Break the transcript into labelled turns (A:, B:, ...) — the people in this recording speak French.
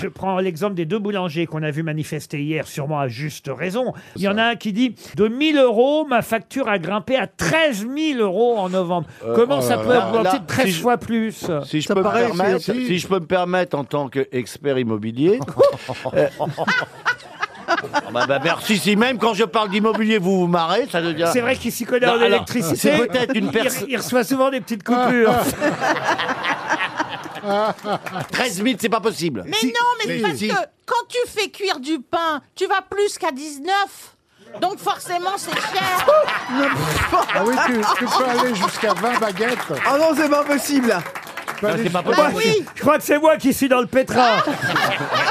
A: je prends l'exemple des deux boulangers qu'on a vu manifester hier, sûrement à juste raison. Il y en a un qui dit de 1000 euros, ma facture a grimpé à 13 000 euros en novembre. Comment
B: oh
A: ça
B: là
A: peut
B: là.
A: augmenter
B: Là,
A: de 13
B: si je-
A: fois plus
B: Si je,
C: Ça
B: peux me
C: paraît,
B: permettre, si je peux me permettre en tant qu'expert immobilier. euh, ah bah, bah, merci, si même quand je parle d'immobilier, vous vous marrez, ça veut dire.
A: C'est vrai qu'il s'y connaît
B: Non,
A: en
B: alors,
A: électricité.
B: c'est peut-être une
A: Il-
B: personne-
A: Il reçoit souvent des petites coupures.
B: 13 000, c'est pas possible.
D: Mais non, mais,
B: mais
D: parce
B: si.
D: que quand tu fais cuire du pain, tu vas plus qu'à 19. Donc forcément, c'est cher.
C: Ah oui, tu, tu peux aller jusqu'à 20 baguettes.
E: Ah non, c'est pas possible.
B: C'est pas
C: jusqu'à-
D: Ah oui
A: Je crois que c'est moi qui suis dans le pétrin.